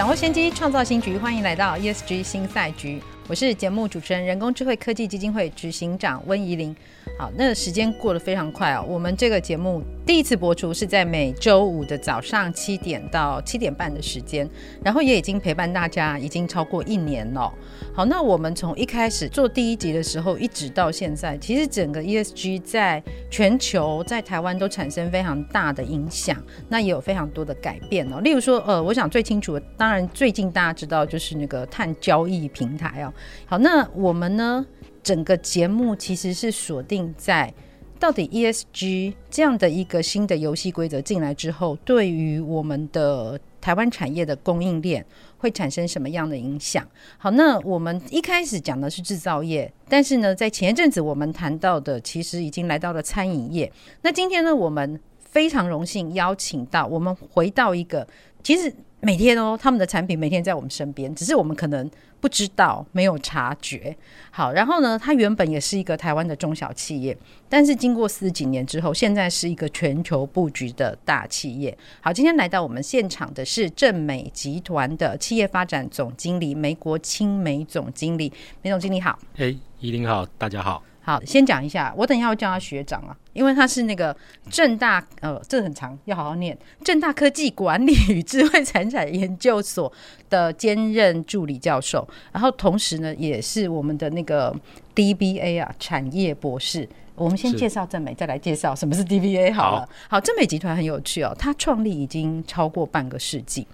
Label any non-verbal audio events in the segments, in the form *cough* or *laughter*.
掌握先机，创造新局。欢迎来到 ESG 新赛局。我是节目主持人、人工智慧科技基金会执行长温怡玲。好，那时间过得非常快哦。我们这个节目第一次播出是在每周五的早上七点到七点半的时间，然后也已经陪伴大家已经超过一年了。好，那我们从一开始做第一集的时候，一直到现在，其实整个 ESG 在全球、在台湾都产生非常大的影响，那也有非常多的改变哦。例如说，呃，我想最清楚的，当然最近大家知道就是那个碳交易平台哦。好，那我们呢，整个节目其实是锁定在到底 ESG 这样的一个新的游戏规则进来之后，对于我们的台湾产业的供应链会产生什么样的影响？好，那我们一开始讲的是制造业，但是呢，在前一阵子我们谈到的，其实已经来到了餐饮业。那今天呢，我们非常荣幸邀请到我们回到一个，其实每天哦，他们的产品每天在我们身边，只是我们可能。不知道，没有察觉。好，然后呢，它原本也是一个台湾的中小企业，但是经过四十几年之后，现在是一个全球布局的大企业。好，今天来到我们现场的是正美集团的企业发展总经理梅国清梅总经理，梅总经理好。哎，依林好，大家好。好，先讲一下，我等一下要叫他学长啊，因为他是那个正大，呃，这个很长，要好好念。正大科技管理与智慧财产研究所的兼任助理教授，然后同时呢，也是我们的那个 DBA 啊产业博士。我们先介绍正美，再来介绍什么是 DBA 好了。好，好，正美集团很有趣哦，它创立已经超过半个世纪，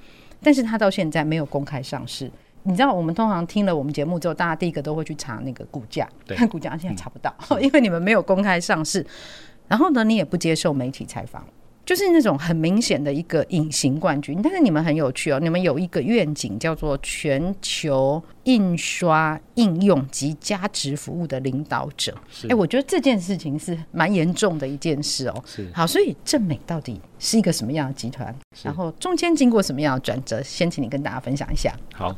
但是它到现在没有公开上市。你知道，我们通常听了我们节目之后，大家第一个都会去查那个股价，看 *laughs* 股价，现在查不到，嗯，*laughs* 因为你们没有公开上市。然后呢，你也不接受媒体采访，就是那种很明显的一个隐形冠军。但是你们很有趣哦，你们有一个愿景叫做全球印刷应用及价值服务的领导者。哎，我觉得这件事情是蛮严重的一件事哦。是好，所以正美到底是一个什么样的集团？然后中间经过什么样的转折？先请你跟大家分享一下。好。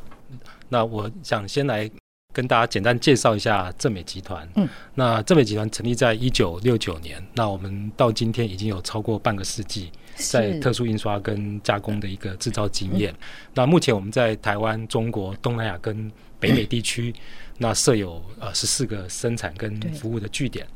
那我想先来跟大家简单介绍一下正美集团。嗯，那正美集团成立在一九六九年，那我们到今天已经有超过半个世纪在特殊印刷跟加工的一个制造经验。那目前我们在台湾、中国、东南亚跟北美地区，那设有呃十四个生产跟服务的据点。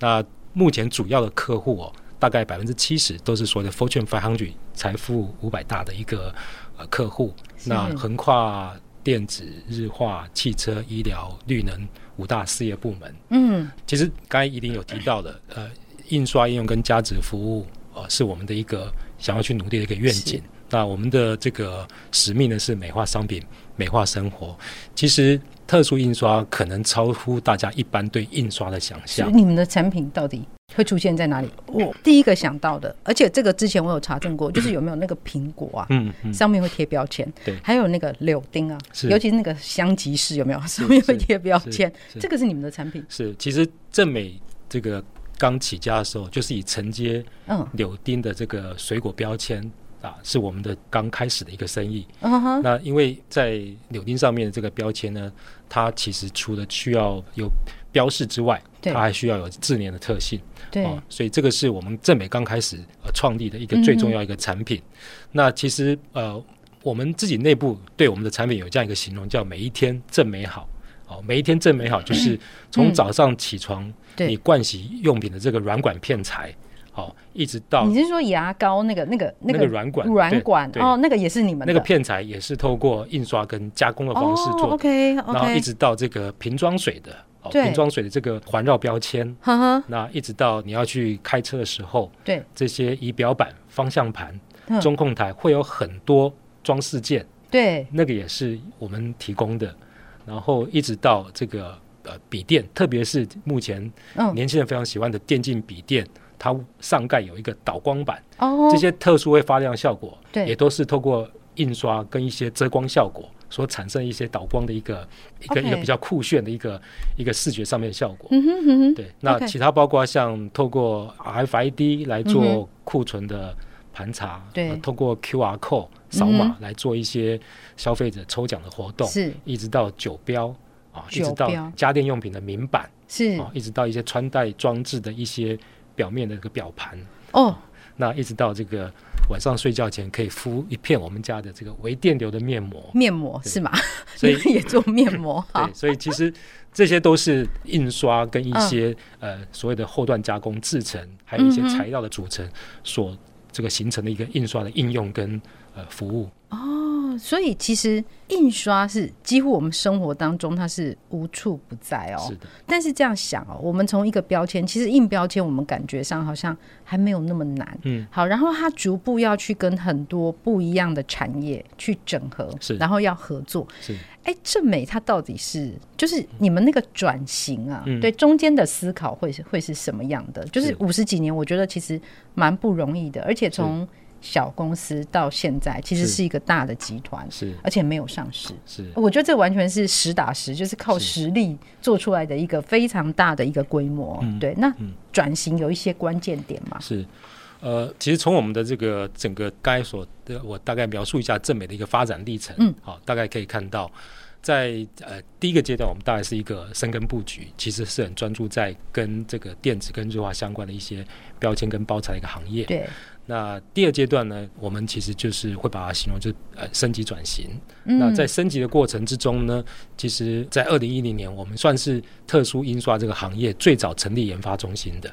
那目前主要的客户哦，大概百分之七十都是所谓的 Fortune 500财富五百大的一个呃客户。那横跨电子、日化、汽车、医疗、绿能五大事业部门。嗯，其实刚才一定有提到的，呃，印刷应用跟价值服务，呃，是我们的一个想要去努力的一个愿景。那我们的这个使命呢，是美化商品、美化生活。其实特殊印刷可能超乎大家一般对印刷的想象。你们的产品到底？会出现在哪里？我第一个想到的，而且这个之前我有查证过，*coughs* 就是有没有那个苹果啊，嗯嗯，上面会贴标签，对，还有那个柳丁啊，尤其是那个香吉士有没有上面会贴标签？这个是你们的产品？是，其实正美这个刚起家的时候，就是以承接嗯柳丁的这个水果标签啊，是我们的刚开始的一个生意。嗯，那因为在柳丁上面的这个标签呢，它其实除了需要有标示之外，它还需要有自粘的特性。对、哦，所以这个是我们正美刚开始呃创立的一个最重要一个产品。嗯、那其实呃，我们自己内部对我们的产品有这样一个形容，叫“每一天正美好”。哦，每一天正美好，就是从早上起床，嗯、你盥洗用品的这个软管片材，哦，一直到你是说牙膏那个那个那个软管软管哦，那个也是你们的那个片材，也是透过印刷跟加工的方式做。OK，然后一直到这个瓶装水的。瓶装水的这个环绕标签，呵呵，那一直到你要去开车的时候，对。这些仪表板、方向盘、中控台会有很多装饰件，对，那个也是我们提供的。然后一直到这个呃笔电，特别是目前年轻人非常喜欢的电竞笔电，它上盖有一个导光板，哦，这些特殊会发亮效果，对，也都是透过印刷跟一些遮光效果所产生一些导光的一个一个.一个比较酷炫的一个一个视觉上面的效果。嗯哼哼哼，对，那其他包括像透过 RFID 来做库存的盘查，嗯对。呃透过 QR code 扫码来做一些消费者抽奖的活动，是。一直到酒标啊，一直到家电用品的名板是。啊，一直到一些穿戴装置的一些表面的一个表盘，哦，那一直到这个晚上睡觉前可以敷一片我们家的这个微电流的面膜，面膜是吗？*laughs* 所以 *laughs* 也做面膜哈。对，，所以其实这些都是印刷跟一嗯。些、呃所谓的后段加工制成，还有一些材料的组成所这个形成的一个印刷的应用跟呃服务。哦，所以其实印刷是几乎我们生活当中它是无处不在哦。是的，但是这样想哦，我们从一个标签，其实印标签我们感觉上好像还没有那么难。嗯，好，然后它逐步要去跟很多不一样的产业去整合，是然后要合作。是哎，正美它到底是就是你们那个转型啊，嗯对中间的思考会是会是什么样的？就是是五十几年，我觉得其实蛮不容易的，而且从小公司到现在，其实是是一个大的集团，是而且没有上市。是我觉得这完全是实打实，就是靠实力做出来的一个非常大的一个规模。嗯对，那嗯转型有一些关键点嘛？是。呃，其实从我们的这个整个刚才所的，我大概描述一下正美的一个发展历程。嗯，好，大概可以看到，在呃第一个阶段，我们大概是一个深耕布局，其实是很专注在跟这个电子跟日化相关的一些标签跟包材的一个行业。对，那第二阶段呢，我们其实就是会把它形容就是呃升级转型。嗯那在升级的过程之中呢，其实，在二零一零年，我们算是特殊印刷这个行业最早成立研发中心的，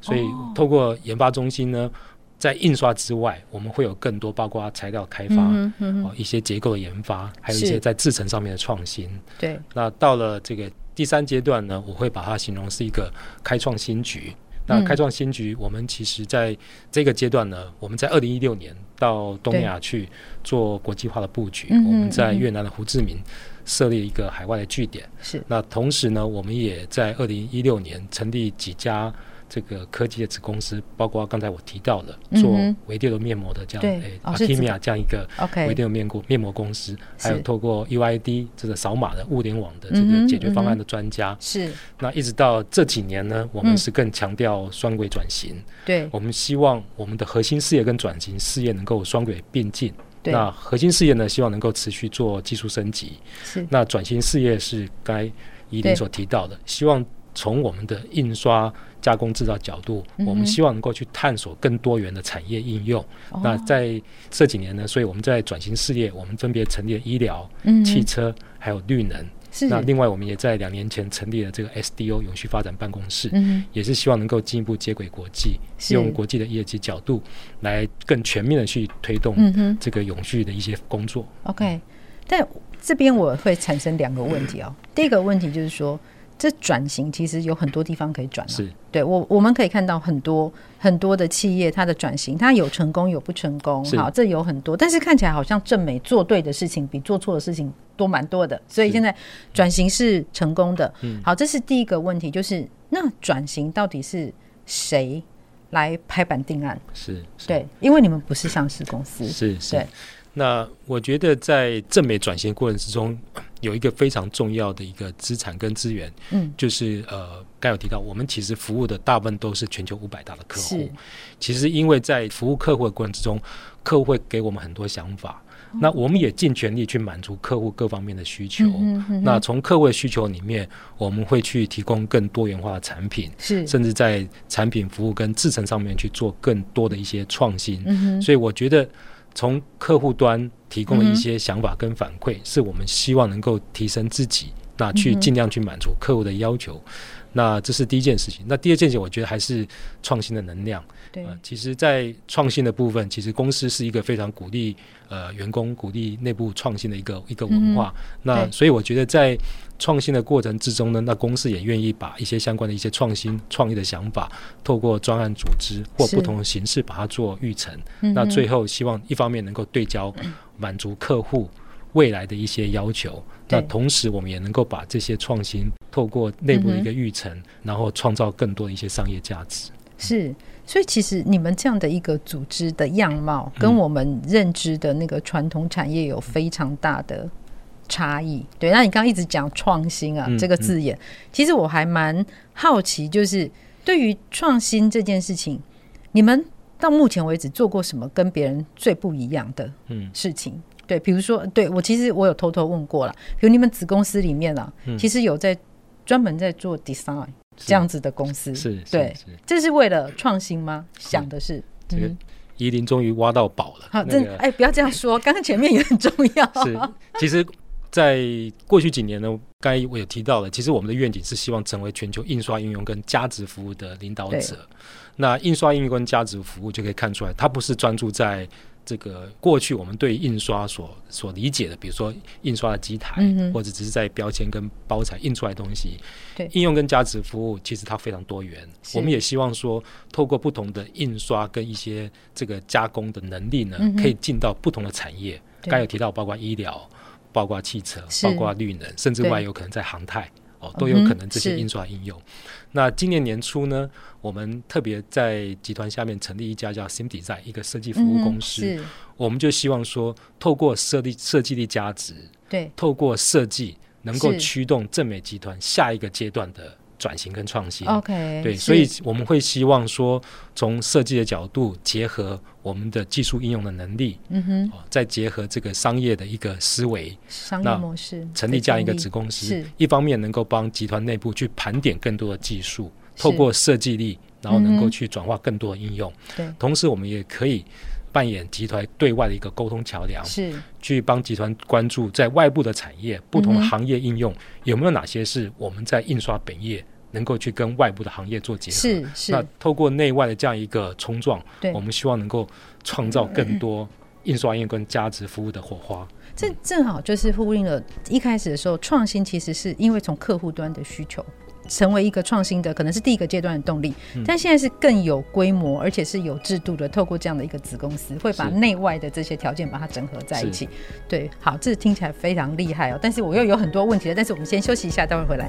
所以哦透过研发中心呢，在印刷之外，我们会有更多包括材料开发、嗯嗯，哦一些结构的研发，还有一些在制程上面的创新。对，那到了这个第三阶段呢，我会把它形容是一个开创新局。那嗯开创新局，我们其实在这个阶段呢，我们在二零一六年到东亚去做国际化的布局。我们在越南的胡志明设立一个海外的据点。是那同时呢，我们也在二零一六年成立几家这个科技的子公司，包括刚才我提到的做嗯哼。微电流面膜的这样，对诶哦是子 Akimia 这样一个微 OK，电流面膜面膜公司，还有透过 UID 这个扫码的物联网的这个解决方案的专家。是。那一直到这几年呢，我嗯们是更强调双轨转型。对。我们希望我们的核心事业跟转型事业能够双轨并进。对。那核心事业呢，希望能够持续做技术升级。是。那转型事业是该宜对。林所提到的，希望从我们的印刷加工制造角度，嗯我们希望能够去探索更多元的产业应用。哦那在这几年呢，所以我们在转型事业，我们分别成立了医疗、嗯汽车还有绿能。是那另外，我们也在两年前成立了这个 SDO 永续发展办公室，嗯也是希望能够进一步接轨国际，用国际的业绩角度来更全面的去推动这个永续的一些工作。OK，但这边我会产生两个问题哦。第一个问题就是说，这转型其实有很多地方可以转、啊，是。对我我们可以看到很多很多的企业，它的转型，它有成功有不成功，好，这有很多，但是看起来好像正美做对的事情比做错的事情多蛮多的，所以现在转型是成功的。嗯。好，这是第一个问题，就是那转型到底是谁来拍板定案？是，是。对，因为你们不是上市公司，是是。对。那我觉得在正美转型过程之中，有一个非常重要的一个资产跟资源，嗯，就是呃，刚有提到，我们其实服务的大部分都是全球五百大的客户是。其实因为在服务客户的过程之中，客户会给我们很多想法，哦那我们也尽全力去满足客户各方面的需求。那从客户的需求里面，我们会去提供更多元化的产品，是，甚至在产品服务跟制成上面去做更多的一些创新。嗯，所以我觉得，从客户端提供的一些想法跟反馈，是我们希望能够提升自己，那去尽量去满足客户的要求。那这是第一件事情。那第二件事情，我觉得还是创新的能量。对，呃，其实，在创新的部分，其实公司是一个非常鼓励呃员工鼓励内部创新的一个一个文化。那所以我觉得在创新的过程之中呢，那公司也愿意把一些相关的一些创新创意的想法，透过专案组织或不同的形式把它做预成。那最后希望一方面能够对焦满足客户未来的一些要求，那同时我们也能够把这些创新透过内部的一个预成，然后创造更多的一些商业价值。是，所以其实你们这样的一个组织的样貌，跟我们认知的那个传统产业有非常大的差异。对，那你刚刚一直讲创新啊、嗯、这个字眼，其实我还蛮好奇，就是对于创新这件事情，你们到目前为止做过什么跟别人最不一样的事情？嗯、对，比如说，对我其实我有偷偷问过了，比如你们子公司里面啊，嗯、其实有在专门在做 design。这样子的公司是，对，这是为了创新吗？想的是，这个宜林终于挖到宝了。好，这哎，不要这样说，刚刚前面也很重要。是，其实，在过去几年呢，刚才我有提到了，其实我们的愿景是希望成为全球印刷应用跟价值服务的领导者。那印刷应用跟价值服务就可以看出来，它不是专注在。这个过去我们对印刷所所理解的，比如说印刷的机台，嗯、或者只是在标签跟包材印出来的东西，对，应用跟价值服务其实它非常多元。我们也希望说，透过不同的印刷跟一些这个加工的能力呢，嗯、可以进到不同的产业。刚才有提到，包括医疗，包括汽车，包括绿能，甚至外有可能在航太。哦，都有可能这些印刷应用。嗯、那今年年初呢，我们特别在集团下面成立一家叫 SIMDesign 一个设计服务公司。嗯、我们就希望说，透过设立设计力价值，对，透过设计能够驱动正美集团下一个阶段的。转型跟创新，OK，对，所以我们会希望说，从设计的角度结合我们的技术应用的能力，嗯哼，再结合这个商业的一个思维，商业模式，成立这样一个子公司，一方面能够帮集团内部去盘点更多的技术，透过设计力，然后能够去转化更多的应用，对，同时我们也可以扮演集团对外的一个沟通桥梁，是去帮集团关注在外部的产业、不同的行业应用有没有哪些是我们在印刷本业。能够去跟外部的行业做结合，是是。那透过内外的这样一个冲撞，对，我们希望能够创造更多印刷业跟价值服务的火花。这正好就是呼应了一开始的时候，创新其实是因为从客户端的需求，成为一个创新的，可能是第一个阶段的动力。但现在是更有规模，而且是有制度的，透过这样的一个子公司，会把内外的这些条件把它整合在一起。对，好，这听起来非常厉害哦。但是我又有很多问题了，但是我们先休息一下，待会回来。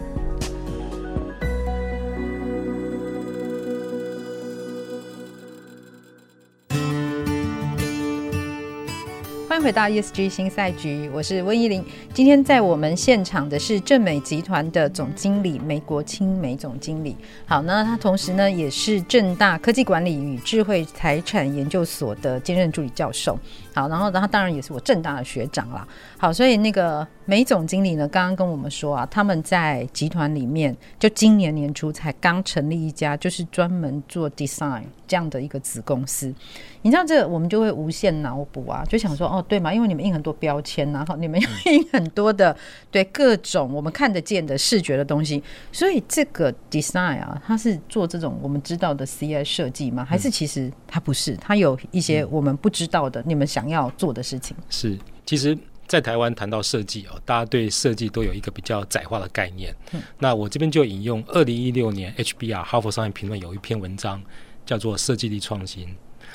欢迎回到 ESG 新赛局，我是温怡玲。今天在我们现场的是正美集团的总经理梅国清梅总经理。好，那他同时呢也是正大科技管理与智慧财产研究所的兼任助理教授。好，然后，他当然也是我正大的学长啦。好，所以那个梅总经理呢，刚刚跟我们说啊，他们在集团里面，就今年年初才刚成立一家，就是专门做 design 这样的一个子公司。你知道这，我们就会无限脑补啊，就想说，哦，对嘛，因为你们印很多标签，然 *laughs* 后你们要印很多的，对各种我们看得见的视觉的东西，所以这个 design 啊，它是做这种我们知道的 CI 设计吗？还是其实它不是？它有一些我们不知道的，你们想要做的事情？是，其实，在台湾谈到设计哦，大家对设计都有一个比较窄化的概念。嗯、那我这边就引用二零一六年 HBR 哈佛商业评论有一篇文章，叫做《设计力创新》。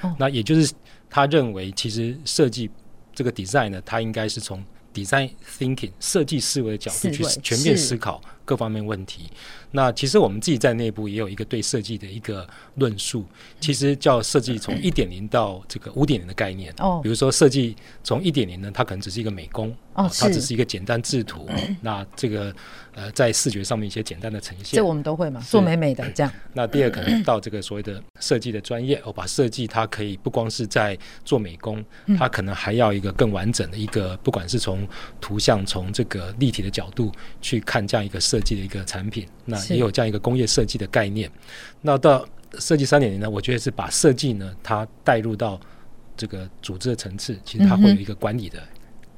哦、那也就是他认为，其实设计这个 design 呢，它应该是从 design thinking 设计思维的角度去全面思考各方面问题。那其实我们自己在内部也有一个对设计的一个论述，其实叫设计从一点零到这个五点零的概念。哦，比如说设计从一点零呢，它可能只是一个美工，哦，它只是一个简单制图。那这个呃，在视觉上面一些简单的呈现，这我们都会嘛，做美美的这样。那第二可能到这个所谓的设计的专业，我把设计它可以不光是在做美工，它可能还要一个更完整的一个，不管是从图像从这个立体的角度去看这样一个设计的一个产品，那。也有这样一个工业设计的概念，那到设计三点零呢？我觉得是把设计呢，它带入到这个组织的层次，其实它会有一个管理的、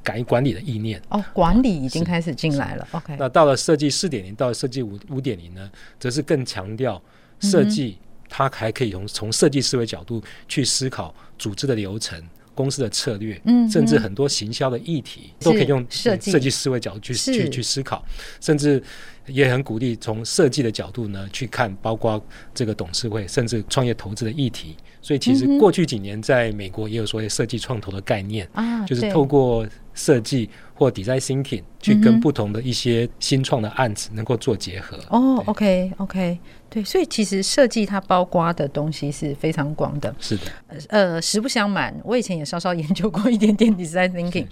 改管理的意念。哦，管理已经开始进来了。OK，那到了设计四点零，到了设计五五点零呢，则是更强调设计，它还可以从从设计思维角度去思考组织的流程。公司的策略，嗯，甚至很多行销的议题都可以用设计。思维角度去去去思考，甚至也很鼓励从设计的角度呢去看，包括这个董事会甚至创业投资的议题。所以其实过去几年在美国也有所谓设计创投的概念，啊，就是透过设计或 design thinking 去跟不同的一些新创的案子能够做结合。哦，OK OK，对，所以其实设计它包括的东西是非常广的。是的，呃，实不相瞒，我以前也稍稍研究过一点点 design *laughs* thinking。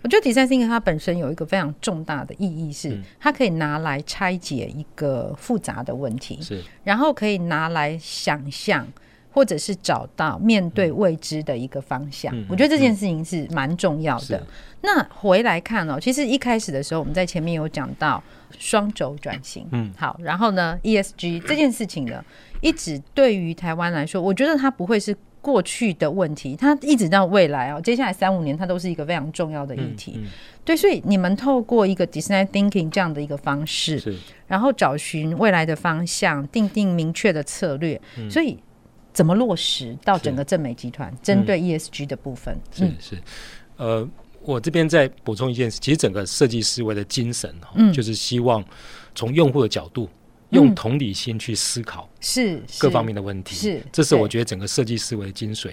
我觉得 design thinking 它本身有一个非常重大的意义，是它可以拿来拆解一个复杂的问题，是，然后可以拿来想象。或者是找到面对未知的一个方向，嗯、我觉得这件事情是蛮重要的。嗯、那回来看哦，其实一开始的时候，我们在前面有讲到双轴转型，嗯，好，然后呢，ESG 这件事情呢，一直对于台湾来说，我觉得它不会是过去的问题，它一直到未来哦，接下来三五年，它都是一个非常重要的议题。嗯嗯、对，所以你们透过一个 design thinking 这样的一个方式，然后找寻未来的方向，定定明确的策略，嗯、所以。怎么落实到整个正美集团针对 ESG 的部分？嗯、是是，呃，我这边再补充一件事，其实整个设计思维的精神，嗯，就是希望从用户的角度。用同理心去思考是各方面的问题，是，是这是我觉得整个设计思维的精髓。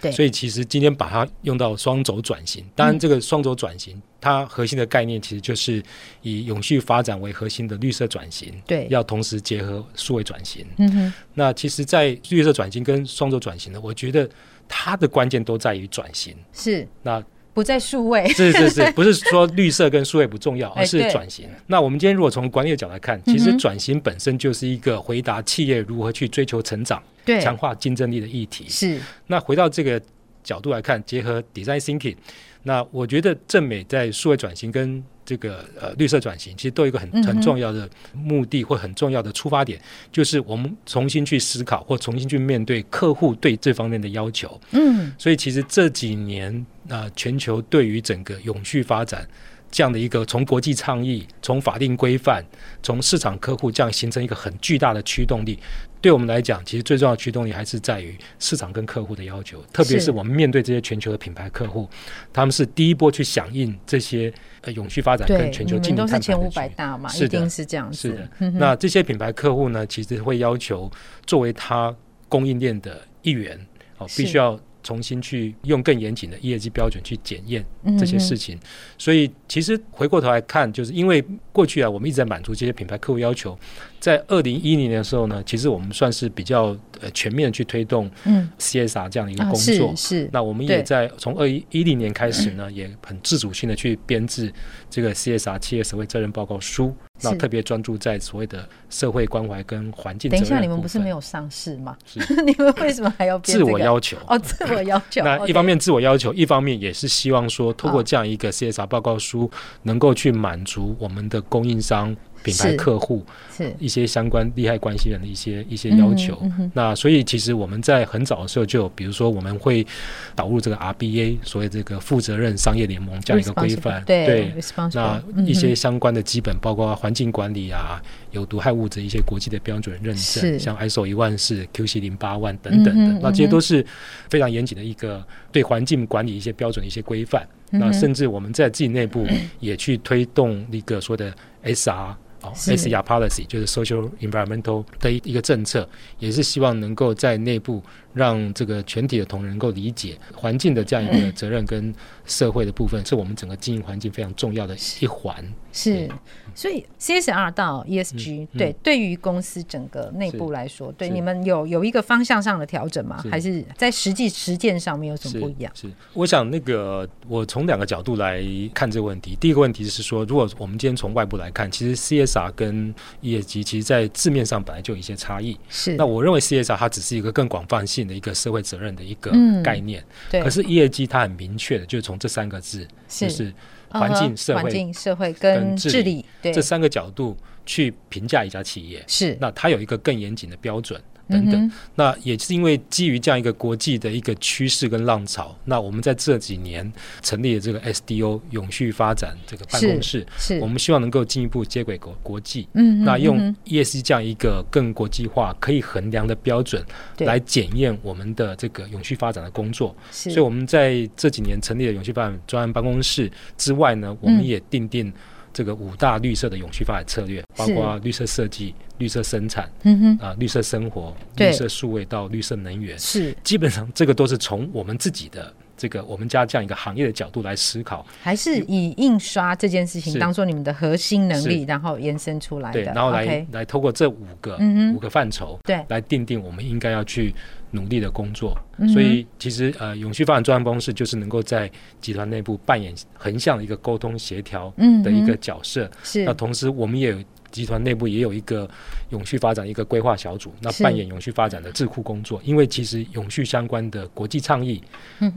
对，所以其实今天把它用到双轴转型，当然这个双轴转型，它核心的概念其实就是以永续发展为核心的绿色转型。对，要同时结合数位转型。嗯哼，那其实，在绿色转型跟双轴转型呢，我觉得它的关键都在于转型。是，那。不在数位，是是是，*laughs* 不是说绿色跟数位不重要，而是转型。那我们今天如果从管理的角度来看，其实转型本身就是一个回答企业如何去追求成长、强化竞争力的议题。是。那回到这个角度来看，结合 design thinking，那我觉得正美在数位转型跟这个呃绿色转型，其实都有一个很很重要的目的或很重要的出发点，就是我们重新去思考或重新去面对客户对这方面的要求。嗯，所以其实这几年啊，呃，全球对于整个永续发展。这样的一个从国际倡议、从法定规范、从市场客户这样形成一个很巨大的驱动力，对我们来讲，其实最重要的驱动力还是在于市场跟客户的要求。特别是我们面对这些全球的品牌客户，他们是第一波去响应这些呃永续发展跟全球竞争都是前五百大嘛，一定是这样子。是的，那这些品牌客户呢，其实会要求作为他供应链的一员，哦，必须要。重新去用更严谨的 ESG 标准去检验这些事情，所以其实回过头来看，就是因为过去啊，我们一直在满足这些品牌客户要求。在二零一零年的时候呢，其实我们算是比较呃全面去推动嗯 CSR 这样的一个工作。是，那我们也在从二一一零年开始呢，也很自主性的去编制这个 CSR 企业社会责任报告书。那特别专注在所谓的社会关怀跟环境。等一下，你们不是没有上市吗？是，*laughs* 你们为什么还要自我要求？哦，自我要求。*laughs* 那一方面自我要求，一方面也是希望说，透过这样一个 CSR 报告书，能够去满足我们的供应商。品牌客户是一些相关利害关系人的一些一些要求。那所以其实我们在很早的时候就，比如说我们会导入这个 RBA，所谓这个负责任商业联盟这样一个规范。对，那一些相关的基本，包括环境管理啊、有毒害物质一些国际的标准认证，像 ISO 一万四、QC 零八万等等的，那这些都是非常严谨的一个对环境管理一些标准的一些规范。那甚至我们在自己内部 *clears throat* 也去推动一个说的 SR。哦，SR policy 就是 social environmental 的一一个政策，也是希望能够在内部让这个全体的同仁能够理解环境的这样一个责任跟社会的部分，是我们整个经营环境非常重要的一环。是。所以 CSR 到 ESG，、嗯、对，对于公司整个内部来说，对你们有有一个方向上的调整吗？还是在实际实践上面有什么不一样？是，是我想那个我从两个角度来看这个问题。第一个问题是说，如果我们今天从外部来看，其实 CSR 跟 ESG 其实在字面上本来就有一些差异。是，那我认为 CSR 它只是一个更广泛性的一个社会责任的一个概念。嗯、对，可是 ESG 它很明确的，就是从这三个字，就是。环境、社会、环境、社会跟治理这三个角度去评价一家企业，是那它有一个更严谨的标准。等等，那也是因为基于这样一个国际的一个趋势跟浪潮，那我们在这几年成立了这个 SDO 永续发展这个办公室，是，我们希望能够进一步接轨国国际，嗯，那用 ESG 这样一个更国际化、可以衡量的标准来检验我们的这个永续发展的工作，所以我们在这几年成立了永续发展专案办公室之外呢，我们也定定。这个五大绿色的永续发展策略，包括绿色设计、绿色生产，嗯哼，啊，绿色生活、绿色数位到绿色能源，是。基本上这个都是从我们自己的这个我们家这样一个行业的角度来思考，还是以印刷这件事情当做你们的核心能力，然后延伸出来的，对，然后来来透过这五个、嗯五个范畴，对。来定定我们应该要去努力的工作。嗯所以其实呃，永续发展专案办公室就是能够在集团内部扮演横向的一个沟通协调的一个角色。嗯是。那同时我们也有集团内部也有一个永续发展一个规划小组，那扮演永续发展的智库工作。因为其实永续相关的国际倡议、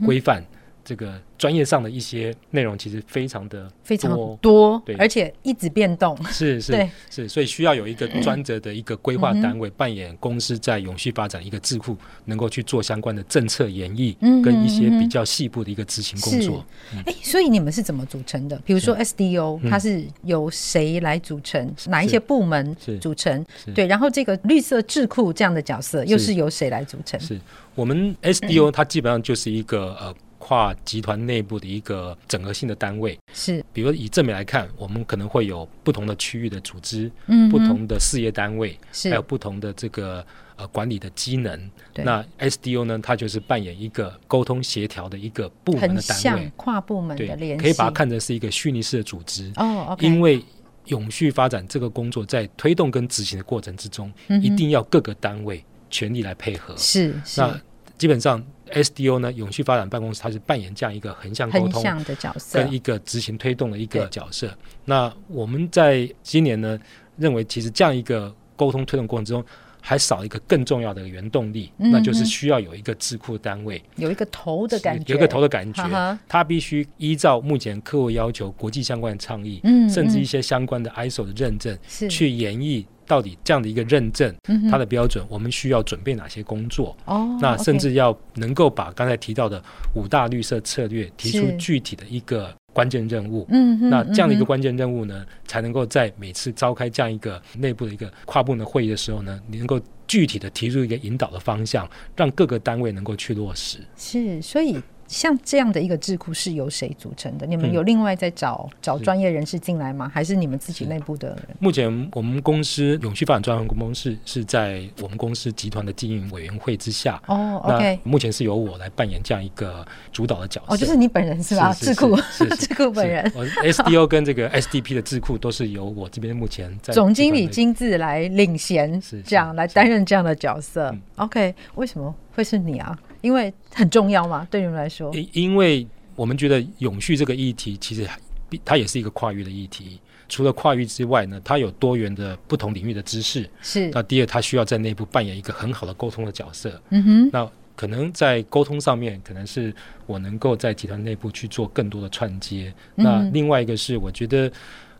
规范。这个专业上的一些内容其实非常的非常多。多，对。而且一直变动，是是是，所以需要有一个专责的一个规划单位，嗯扮演公司在永续发展一个智库，能够去做相关的政策演绎，嗯跟一些比较细部的一个执行工作。哎，所以你们是怎么组成的？比如说 SDO，嗯它是由谁来组成？哪一些部门组成？对，然后这个绿色智库这样的角色又是是。由谁来组成？是。我们 SDO，它基本上就是一个呃跨集团内部的一个整合性的单位。是，比如以正美来看，我们可能会有不同的区域的组织，嗯不同的事业单位，是。还有不同的这个呃管理的机能。那 SDO 呢，它就是扮演一个沟通协调的一个部门的单像位，跨部门对的联系，可以把它看成是一个虚拟式的组织。哦，OK，因为永续发展这个工作在推动跟执行的过程之中，嗯一定要各个单位全力来配合。是是。那基本上 SDO 呢，永续发展办公室它是扮演这样一个横向沟通的角色跟，一个执行推动的一个对角色。那我们在今年呢，认为其实这样一个沟通推动过程之中，还少一个更重要的原动力，嗯那就是需要有一个智库单位，有一个头的感觉，有一个头的感觉它必须依照目前客户要求、国际相关的倡议，嗯甚至一嗯些相关的 ISO 的认证，去演绎到底这样的一个认证，嗯它的标准，我们需要准备哪些工作？哦，那甚至要能够把刚才提到的五大绿色策略提出具体的一个关键任务。嗯哼，那这样的一个关键任务呢，才能够在每次召开这样一个内部的一个跨部门的会议的时候呢，你能够具体的提出一个引导的方向，让各个单位能够去落实。是，所以像这样的一个智库是由谁组成的？你们嗯有另外在找、找专业人士进来吗？还是你们自己内部的人？目前我们公司永续发展专案公司是在我们公司集团的经营委员会之下。哦，OK，目前是由我来扮演这样一个主导的角色。哦，就是你本人是吧？智库，*laughs* 智库本人，SDO 跟这个 SDP 的智库都是由我这边目前在总经理集团亲自来领衔，这样来担任这样的角色嗯。OK，为什么会是你啊？因为很重要嘛，对你们来说。因因为我们觉得永续这个议题其实它也是一个跨域的议题。除了跨域之外呢，它有多元的不同领域的知识。是，那第二，它需要在内部扮演一个很好的沟通的角色。嗯哼，那可能在沟通上面，可能是我能够在集团内部去做更多的串接。嗯那另外一个是，我觉得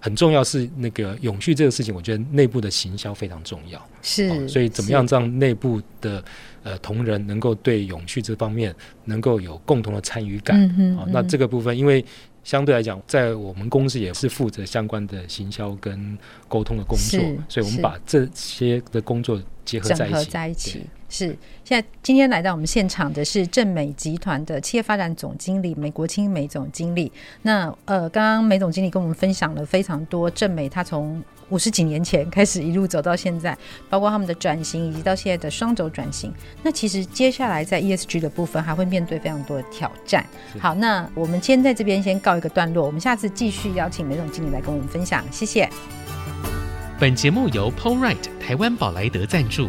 很重要是那个永续这个事情，我觉得内部的行销非常重要。是、哦所以怎么样让内部的呃同仁能够对永续这方面能够有共同的参与感？嗯哼哦，那这个部分，因为相对来讲，在我们公司也是负责相关的行销跟沟通的工作，所以我们把这些的工作结合在一起。在一起对。是，现在今天来到我们现场的是正美集团的企业发展总经理美国清美总经理。那呃，刚刚美总经理跟我们分享了非常多正美，他从五十几年前开始一路走到现在，包括他们的转型，以及到现在的双轴转型。那其实接下来在 ESG 的部分还会面对非常多的挑战。好，那我们先在这边先告一个段落，我们下次继续邀请美总经理来跟我们分享，谢谢。本节目由 POLRIGHT 台湾宝莱德赞助。